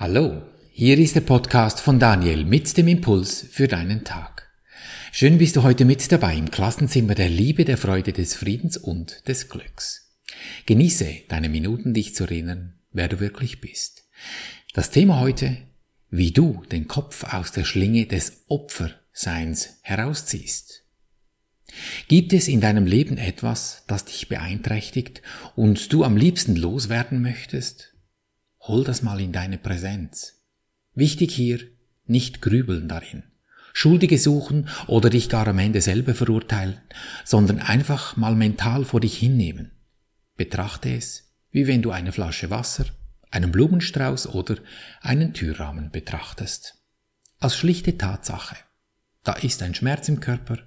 Hallo, hier ist der Podcast von Daniel mit dem Impuls für deinen Tag. Schön bist du heute mit dabei im Klassenzimmer der Liebe, der Freude, des Friedens und des Glücks. Genieße deine Minuten, dich zu erinnern, wer du wirklich bist. Das Thema heute, wie du den Kopf aus der Schlinge des Opferseins herausziehst. Gibt es in deinem Leben etwas, das dich beeinträchtigt und du am liebsten loswerden möchtest? Hol das mal in deine Präsenz. Wichtig hier, nicht grübeln darin. Schuldige suchen oder dich gar am Ende selber verurteilen, sondern einfach mal mental vor dich hinnehmen. Betrachte es, wie wenn du eine Flasche Wasser, einen Blumenstrauß oder einen Türrahmen betrachtest. Als schlichte Tatsache. Da ist ein Schmerz im Körper,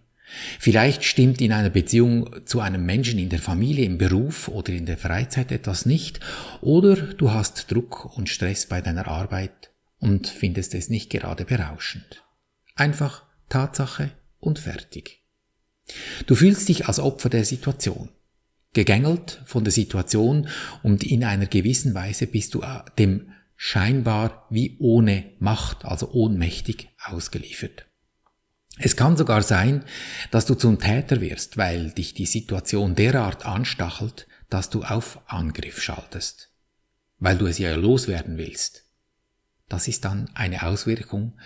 Vielleicht stimmt in einer Beziehung zu einem Menschen in der Familie, im Beruf oder in der Freizeit etwas nicht, oder du hast Druck und Stress bei deiner Arbeit und findest es nicht gerade berauschend. Einfach Tatsache und fertig. Du fühlst dich als Opfer der Situation, gegängelt von der Situation und in einer gewissen Weise bist du dem scheinbar wie ohne Macht, also ohnmächtig ausgeliefert. Es kann sogar sein, dass du zum Täter wirst, weil dich die Situation derart anstachelt, dass du auf Angriff schaltest, weil du es ja loswerden willst. Das ist dann eine Auswirkung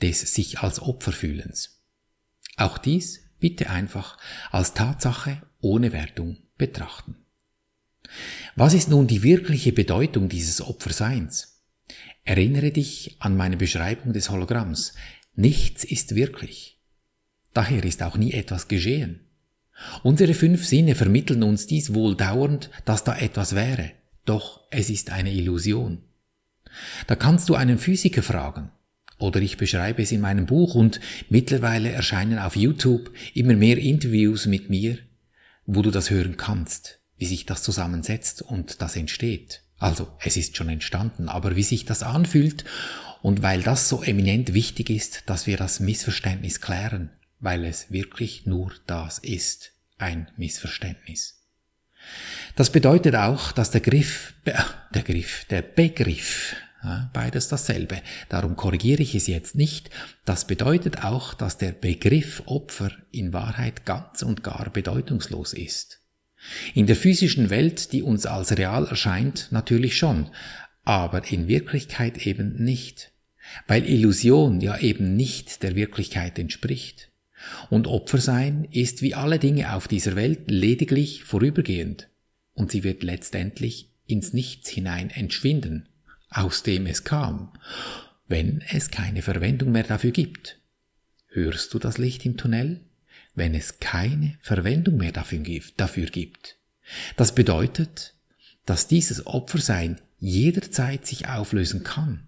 des sich als Opfer fühlens. Auch dies bitte einfach als Tatsache ohne Wertung betrachten. Was ist nun die wirkliche Bedeutung dieses Opferseins? Erinnere dich an meine Beschreibung des Hologramms. Nichts ist wirklich. Daher ist auch nie etwas geschehen. Unsere fünf Sinne vermitteln uns dies wohl dauernd, dass da etwas wäre, doch es ist eine Illusion. Da kannst du einen Physiker fragen, oder ich beschreibe es in meinem Buch und mittlerweile erscheinen auf YouTube immer mehr Interviews mit mir, wo du das hören kannst, wie sich das zusammensetzt und das entsteht. Also es ist schon entstanden, aber wie sich das anfühlt und weil das so eminent wichtig ist, dass wir das Missverständnis klären, weil es wirklich nur das ist, ein Missverständnis. Das bedeutet auch, dass der Griff, der Griff, der Begriff, beides dasselbe, darum korrigiere ich es jetzt nicht, das bedeutet auch, dass der Begriff Opfer in Wahrheit ganz und gar bedeutungslos ist. In der physischen Welt, die uns als real erscheint, natürlich schon, aber in Wirklichkeit eben nicht, weil Illusion ja eben nicht der Wirklichkeit entspricht. Und Opfer sein ist wie alle Dinge auf dieser Welt lediglich vorübergehend, und sie wird letztendlich ins Nichts hinein entschwinden, aus dem es kam, wenn es keine Verwendung mehr dafür gibt. Hörst du das Licht im Tunnel? Wenn es keine Verwendung mehr dafür gibt. Das bedeutet, dass dieses Opfersein jederzeit sich auflösen kann.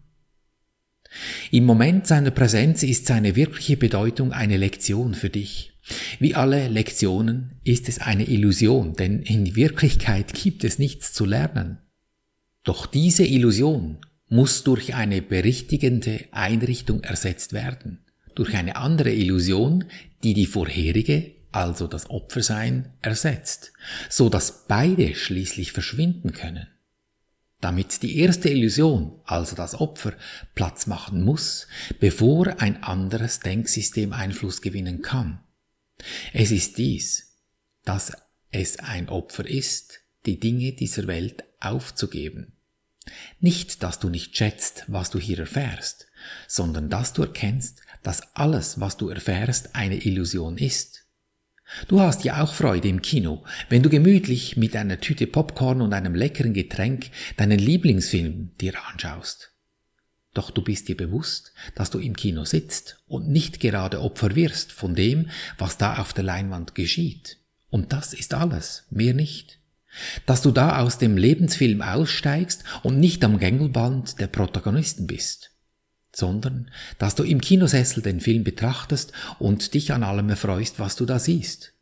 Im Moment seiner Präsenz ist seine wirkliche Bedeutung eine Lektion für dich. Wie alle Lektionen ist es eine Illusion, denn in Wirklichkeit gibt es nichts zu lernen. Doch diese Illusion muss durch eine berichtigende Einrichtung ersetzt werden, durch eine andere Illusion, die die vorherige, also das Opfersein, ersetzt, so dass beide schließlich verschwinden können damit die erste Illusion, also das Opfer, Platz machen muss, bevor ein anderes Denksystem Einfluss gewinnen kann. Es ist dies, dass es ein Opfer ist, die Dinge dieser Welt aufzugeben. Nicht, dass du nicht schätzt, was du hier erfährst, sondern dass du erkennst, dass alles, was du erfährst, eine Illusion ist. Du hast ja auch Freude im Kino, wenn du gemütlich mit einer Tüte Popcorn und einem leckeren Getränk deinen Lieblingsfilm dir anschaust. Doch du bist dir bewusst, dass du im Kino sitzt und nicht gerade Opfer wirst von dem, was da auf der Leinwand geschieht. Und das ist alles, mehr nicht. Dass du da aus dem Lebensfilm aussteigst und nicht am Gängelband der Protagonisten bist sondern dass du im Kinosessel den Film betrachtest und dich an allem erfreust, was du da siehst.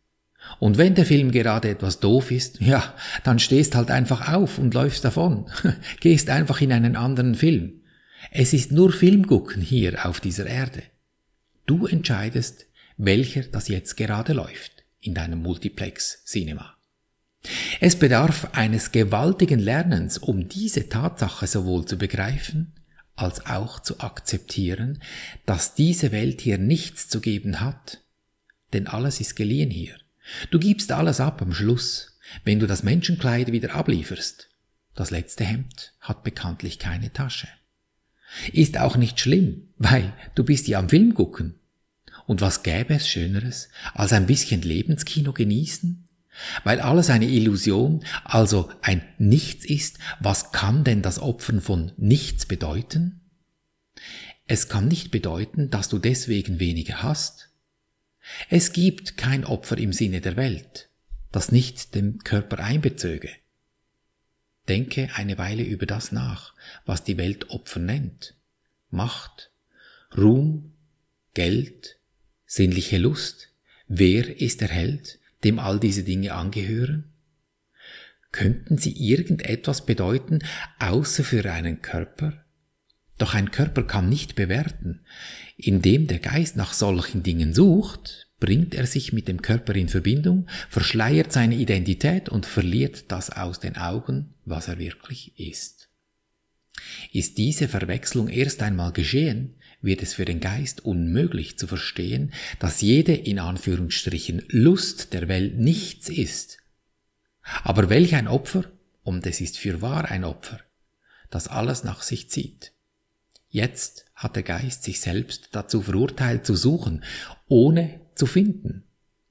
Und wenn der Film gerade etwas doof ist, ja, dann stehst halt einfach auf und läufst davon, gehst einfach in einen anderen Film. Es ist nur Filmgucken hier auf dieser Erde. Du entscheidest, welcher das jetzt gerade läuft in deinem Multiplex Cinema. Es bedarf eines gewaltigen Lernens, um diese Tatsache sowohl zu begreifen als auch zu akzeptieren, dass diese Welt hier nichts zu geben hat. Denn alles ist geliehen hier. Du gibst alles ab am Schluss, wenn du das Menschenkleid wieder ablieferst. Das letzte Hemd hat bekanntlich keine Tasche. Ist auch nicht schlimm, weil du bist ja am Film gucken. Und was gäbe es Schöneres, als ein bisschen Lebenskino genießen? Weil alles eine Illusion, also ein Nichts ist, was kann denn das Opfern von Nichts bedeuten? Es kann nicht bedeuten, dass du deswegen weniger hast. Es gibt kein Opfer im Sinne der Welt, das nicht den Körper einbezöge. Denke eine Weile über das nach, was die Welt Opfer nennt. Macht, Ruhm, Geld, sinnliche Lust. Wer ist der Held, dem all diese Dinge angehören? Könnten sie irgendetwas bedeuten, außer für einen Körper? Doch ein Körper kann nicht bewerten. Indem der Geist nach solchen Dingen sucht, bringt er sich mit dem Körper in Verbindung, verschleiert seine Identität und verliert das aus den Augen, was er wirklich ist. Ist diese Verwechslung erst einmal geschehen, wird es für den Geist unmöglich zu verstehen, dass jede in Anführungsstrichen Lust der Welt nichts ist. Aber welch ein Opfer, und es ist für wahr ein Opfer, das alles nach sich zieht. Jetzt hat der Geist sich selbst dazu verurteilt zu suchen, ohne zu finden,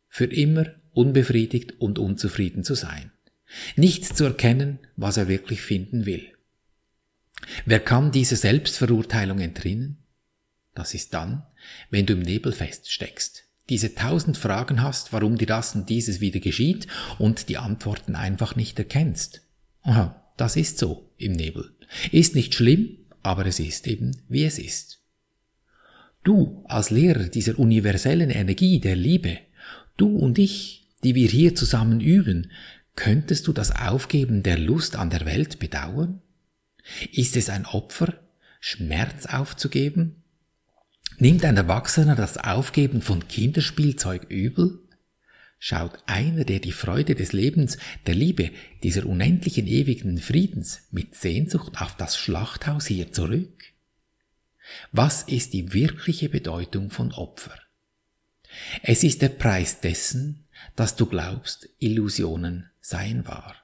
für immer unbefriedigt und unzufrieden zu sein, nicht zu erkennen, was er wirklich finden will. Wer kann dieser Selbstverurteilung entrinnen? Das ist dann, wenn du im Nebel feststeckst, diese tausend Fragen hast, warum dir das und dieses wieder geschieht und die Antworten einfach nicht erkennst. Aha, das ist so im Nebel. Ist nicht schlimm, aber es ist eben, wie es ist. Du als Lehrer dieser universellen Energie der Liebe, du und ich, die wir hier zusammen üben, könntest du das Aufgeben der Lust an der Welt bedauern? Ist es ein Opfer, Schmerz aufzugeben? Nimmt ein Erwachsener das Aufgeben von Kinderspielzeug übel? Schaut einer, der die Freude des Lebens, der Liebe, dieser unendlichen ewigen Friedens mit Sehnsucht auf das Schlachthaus hier zurück? Was ist die wirkliche Bedeutung von Opfer? Es ist der Preis dessen, dass du glaubst, Illusionen seien wahr.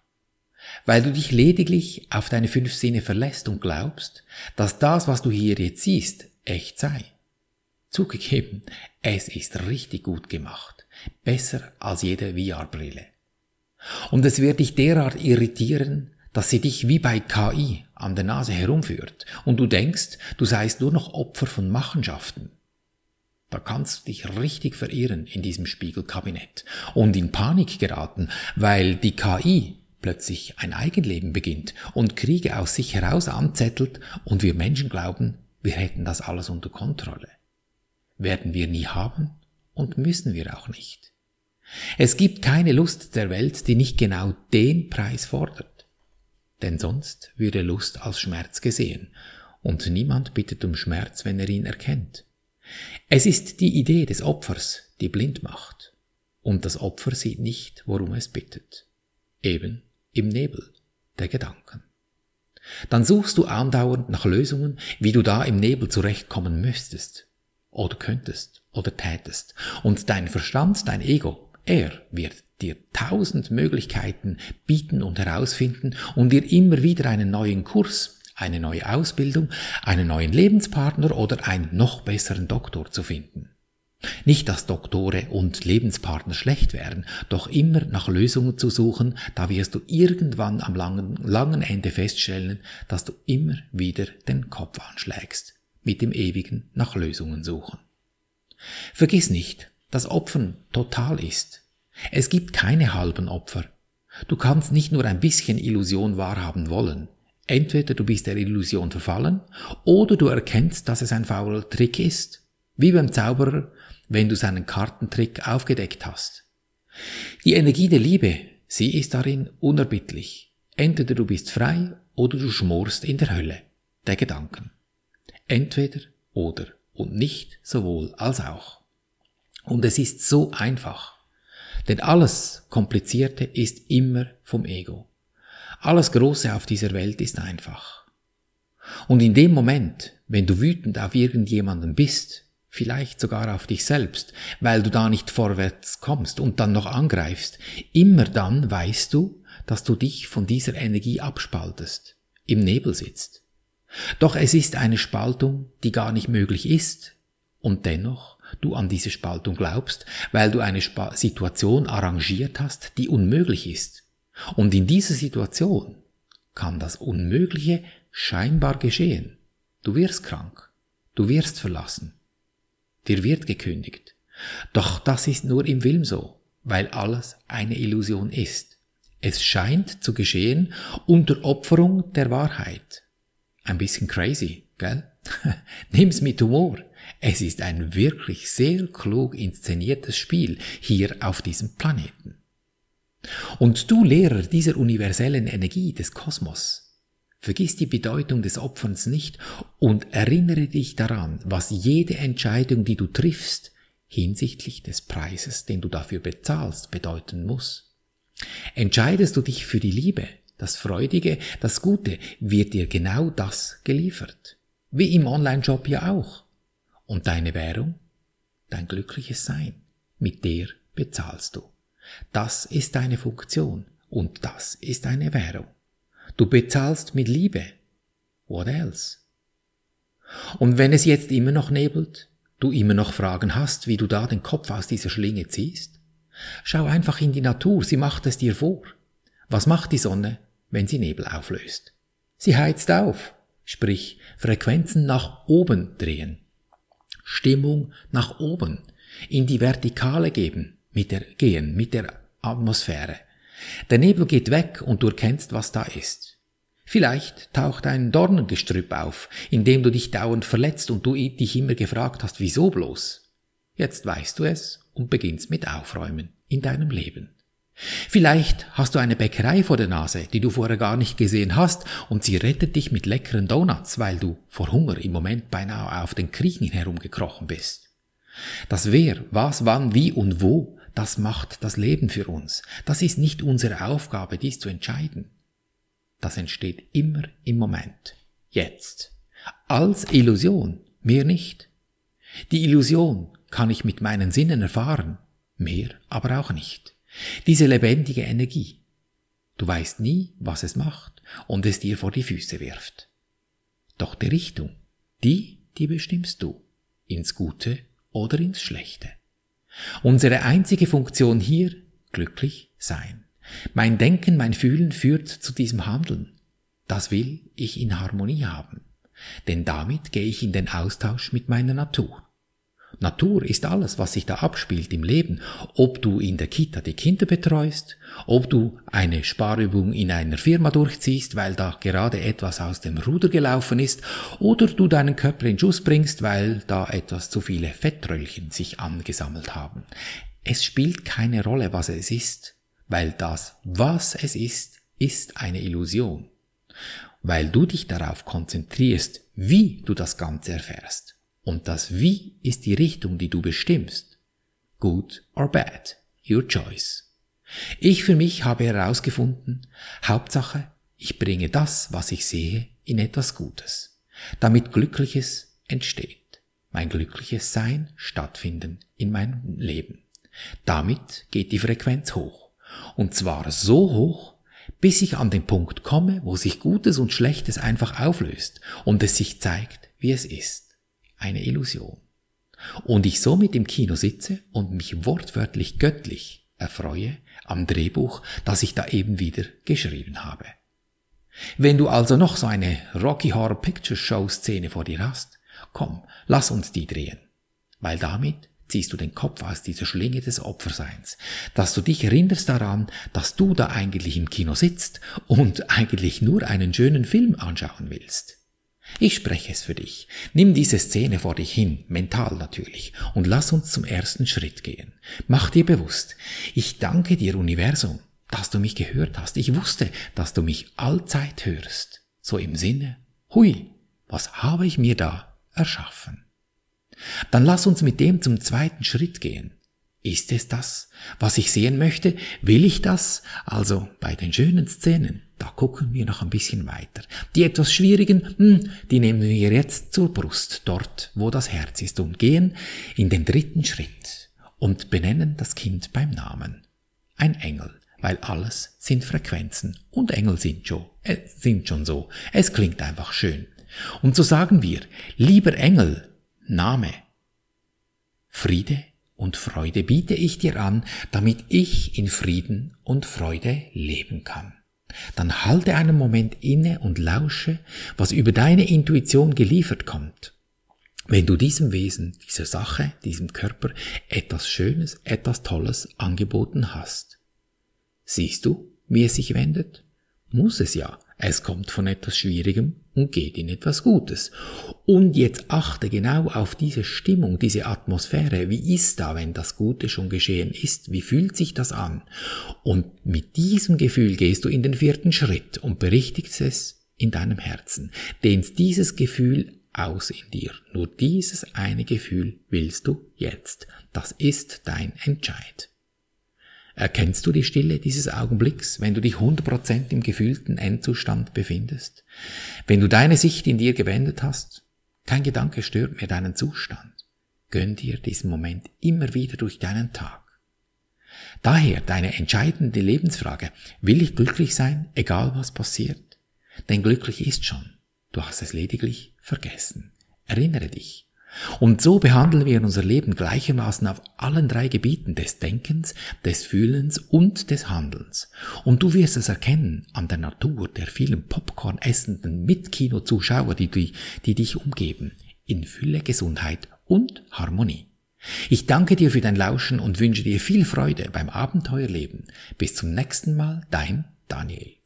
Weil du dich lediglich auf deine fünf Sinne verlässt und glaubst, dass das, was du hier jetzt siehst, echt sei. Zugegeben, es ist richtig gut gemacht. Besser als jede VR-Brille. Und es wird dich derart irritieren, dass sie dich wie bei KI an der Nase herumführt und du denkst, du seist nur noch Opfer von Machenschaften. Da kannst du dich richtig verirren in diesem Spiegelkabinett und in Panik geraten, weil die KI plötzlich ein Eigenleben beginnt und Kriege aus sich heraus anzettelt und wir Menschen glauben, wir hätten das alles unter Kontrolle werden wir nie haben und müssen wir auch nicht. Es gibt keine Lust der Welt, die nicht genau den Preis fordert. Denn sonst würde Lust als Schmerz gesehen, und niemand bittet um Schmerz, wenn er ihn erkennt. Es ist die Idee des Opfers, die blind macht, und das Opfer sieht nicht, worum es bittet. Eben im Nebel der Gedanken. Dann suchst du andauernd nach Lösungen, wie du da im Nebel zurechtkommen müsstest oder könntest oder tätest. Und dein Verstand, dein Ego, er wird dir tausend Möglichkeiten bieten und herausfinden und dir immer wieder einen neuen Kurs, eine neue Ausbildung, einen neuen Lebenspartner oder einen noch besseren Doktor zu finden. Nicht, dass Doktore und Lebenspartner schlecht wären, doch immer nach Lösungen zu suchen, da wirst du irgendwann am langen, langen Ende feststellen, dass du immer wieder den Kopf anschlägst mit dem Ewigen nach Lösungen suchen. Vergiss nicht, dass Opfern total ist. Es gibt keine halben Opfer. Du kannst nicht nur ein bisschen Illusion wahrhaben wollen. Entweder du bist der Illusion verfallen oder du erkennst, dass es ein fauler Trick ist. Wie beim Zauberer, wenn du seinen Kartentrick aufgedeckt hast. Die Energie der Liebe, sie ist darin unerbittlich. Entweder du bist frei oder du schmorst in der Hölle der Gedanken. Entweder oder und nicht sowohl als auch. Und es ist so einfach. Denn alles Komplizierte ist immer vom Ego. Alles Große auf dieser Welt ist einfach. Und in dem Moment, wenn du wütend auf irgendjemanden bist, vielleicht sogar auf dich selbst, weil du da nicht vorwärts kommst und dann noch angreifst, immer dann weißt du, dass du dich von dieser Energie abspaltest, im Nebel sitzt. Doch es ist eine Spaltung, die gar nicht möglich ist, und dennoch du an diese Spaltung glaubst, weil du eine Sp Situation arrangiert hast, die unmöglich ist. Und in dieser Situation kann das Unmögliche scheinbar geschehen. Du wirst krank, du wirst verlassen, dir wird gekündigt. Doch das ist nur im Film so, weil alles eine Illusion ist. Es scheint zu geschehen unter Opferung der Wahrheit. Ein bisschen crazy, gell? Nimm's mit Humor. Es ist ein wirklich sehr klug inszeniertes Spiel hier auf diesem Planeten. Und du Lehrer dieser universellen Energie des Kosmos, Vergiss die Bedeutung des Opferns nicht und erinnere dich daran, was jede Entscheidung, die du triffst, hinsichtlich des Preises, den du dafür bezahlst, bedeuten muss. Entscheidest du dich für die Liebe, das Freudige, das Gute, wird dir genau das geliefert. Wie im Online-Shop ja auch. Und deine Währung? Dein glückliches Sein. Mit der bezahlst du. Das ist deine Funktion und das ist deine Währung. Du bezahlst mit Liebe. What else? Und wenn es jetzt immer noch nebelt, du immer noch Fragen hast, wie du da den Kopf aus dieser Schlinge ziehst, schau einfach in die Natur, sie macht es dir vor. Was macht die Sonne, wenn sie Nebel auflöst? Sie heizt auf, sprich Frequenzen nach oben drehen. Stimmung nach oben, in die Vertikale geben, mit der, gehen, mit der Atmosphäre. Der Nebel geht weg und du erkennst, was da ist. Vielleicht taucht ein Dornengestrüpp auf, in dem du dich dauernd verletzt und du dich immer gefragt hast, wieso bloß. Jetzt weißt du es und beginnst mit Aufräumen in deinem Leben. Vielleicht hast du eine Bäckerei vor der Nase, die du vorher gar nicht gesehen hast, und sie rettet dich mit leckeren Donuts, weil du vor Hunger im Moment beinahe auf den Kriechen herumgekrochen bist. Das wer, was, wann, wie und wo das macht das Leben für uns. Das ist nicht unsere Aufgabe, dies zu entscheiden. Das entsteht immer im Moment. Jetzt. Als Illusion. Mehr nicht. Die Illusion kann ich mit meinen Sinnen erfahren. Mehr aber auch nicht. Diese lebendige Energie. Du weißt nie, was es macht und es dir vor die Füße wirft. Doch die Richtung, die, die bestimmst du. Ins Gute oder ins Schlechte. Unsere einzige Funktion hier, glücklich sein. Mein Denken, mein Fühlen führt zu diesem Handeln. Das will ich in Harmonie haben. Denn damit gehe ich in den Austausch mit meiner Natur. Natur ist alles, was sich da abspielt im Leben, ob du in der Kita die Kinder betreust, ob du eine Sparübung in einer Firma durchziehst, weil da gerade etwas aus dem Ruder gelaufen ist, oder du deinen Körper in Schuss bringst, weil da etwas zu viele Fettröllchen sich angesammelt haben. Es spielt keine Rolle, was es ist, weil das, was es ist, ist eine Illusion, weil du dich darauf konzentrierst, wie du das Ganze erfährst. Und das Wie ist die Richtung, die du bestimmst. Good or bad, your choice. Ich für mich habe herausgefunden, Hauptsache, ich bringe das, was ich sehe, in etwas Gutes, damit Glückliches entsteht, mein glückliches Sein stattfinden in meinem Leben. Damit geht die Frequenz hoch. Und zwar so hoch, bis ich an den Punkt komme, wo sich Gutes und Schlechtes einfach auflöst und es sich zeigt, wie es ist eine Illusion. Und ich somit im Kino sitze und mich wortwörtlich göttlich erfreue am Drehbuch, das ich da eben wieder geschrieben habe. Wenn du also noch so eine Rocky Horror Picture Show Szene vor dir hast, komm, lass uns die drehen. Weil damit ziehst du den Kopf aus dieser Schlinge des Opferseins, dass du dich erinnerst daran, dass du da eigentlich im Kino sitzt und eigentlich nur einen schönen Film anschauen willst. Ich spreche es für dich. Nimm diese Szene vor dich hin, mental natürlich, und lass uns zum ersten Schritt gehen. Mach dir bewusst, ich danke dir Universum, dass du mich gehört hast. Ich wusste, dass du mich allzeit hörst. So im Sinne, hui, was habe ich mir da erschaffen? Dann lass uns mit dem zum zweiten Schritt gehen. Ist es das, was ich sehen möchte? Will ich das? Also bei den schönen Szenen, da gucken wir noch ein bisschen weiter. Die etwas schwierigen, hm, die nehmen wir jetzt zur Brust, dort, wo das Herz ist, und gehen in den dritten Schritt und benennen das Kind beim Namen. Ein Engel, weil alles sind Frequenzen und Engel sind schon, äh, sind schon so. Es klingt einfach schön. Und so sagen wir, lieber Engel, Name, Friede und Freude biete ich dir an, damit ich in Frieden und Freude leben kann. Dann halte einen Moment inne und lausche, was über deine Intuition geliefert kommt. Wenn du diesem Wesen, dieser Sache, diesem Körper etwas Schönes, etwas Tolles angeboten hast. Siehst du, wie es sich wendet? Muss es ja. Es kommt von etwas Schwierigem und geht in etwas Gutes. Und jetzt achte genau auf diese Stimmung, diese Atmosphäre. Wie ist da, wenn das Gute schon geschehen ist? Wie fühlt sich das an? Und mit diesem Gefühl gehst du in den vierten Schritt und berichtigst es in deinem Herzen. Dehnst dieses Gefühl aus in dir. Nur dieses eine Gefühl willst du jetzt. Das ist dein Entscheid. Erkennst du die Stille dieses Augenblicks, wenn du dich 100% im gefühlten Endzustand befindest? Wenn du deine Sicht in dir gewendet hast? Kein Gedanke stört mehr deinen Zustand. Gönn dir diesen Moment immer wieder durch deinen Tag. Daher deine entscheidende Lebensfrage, will ich glücklich sein, egal was passiert? Denn glücklich ist schon. Du hast es lediglich vergessen. Erinnere dich. Und so behandeln wir unser Leben gleichermaßen auf allen drei Gebieten des Denkens, des Fühlens und des Handelns. Und du wirst es erkennen an der Natur der vielen Popcorn essenden Mitkinozuschauer, die, die, die dich umgeben, in Fülle, Gesundheit und Harmonie. Ich danke dir für dein Lauschen und wünsche dir viel Freude beim Abenteuerleben. Bis zum nächsten Mal, dein Daniel.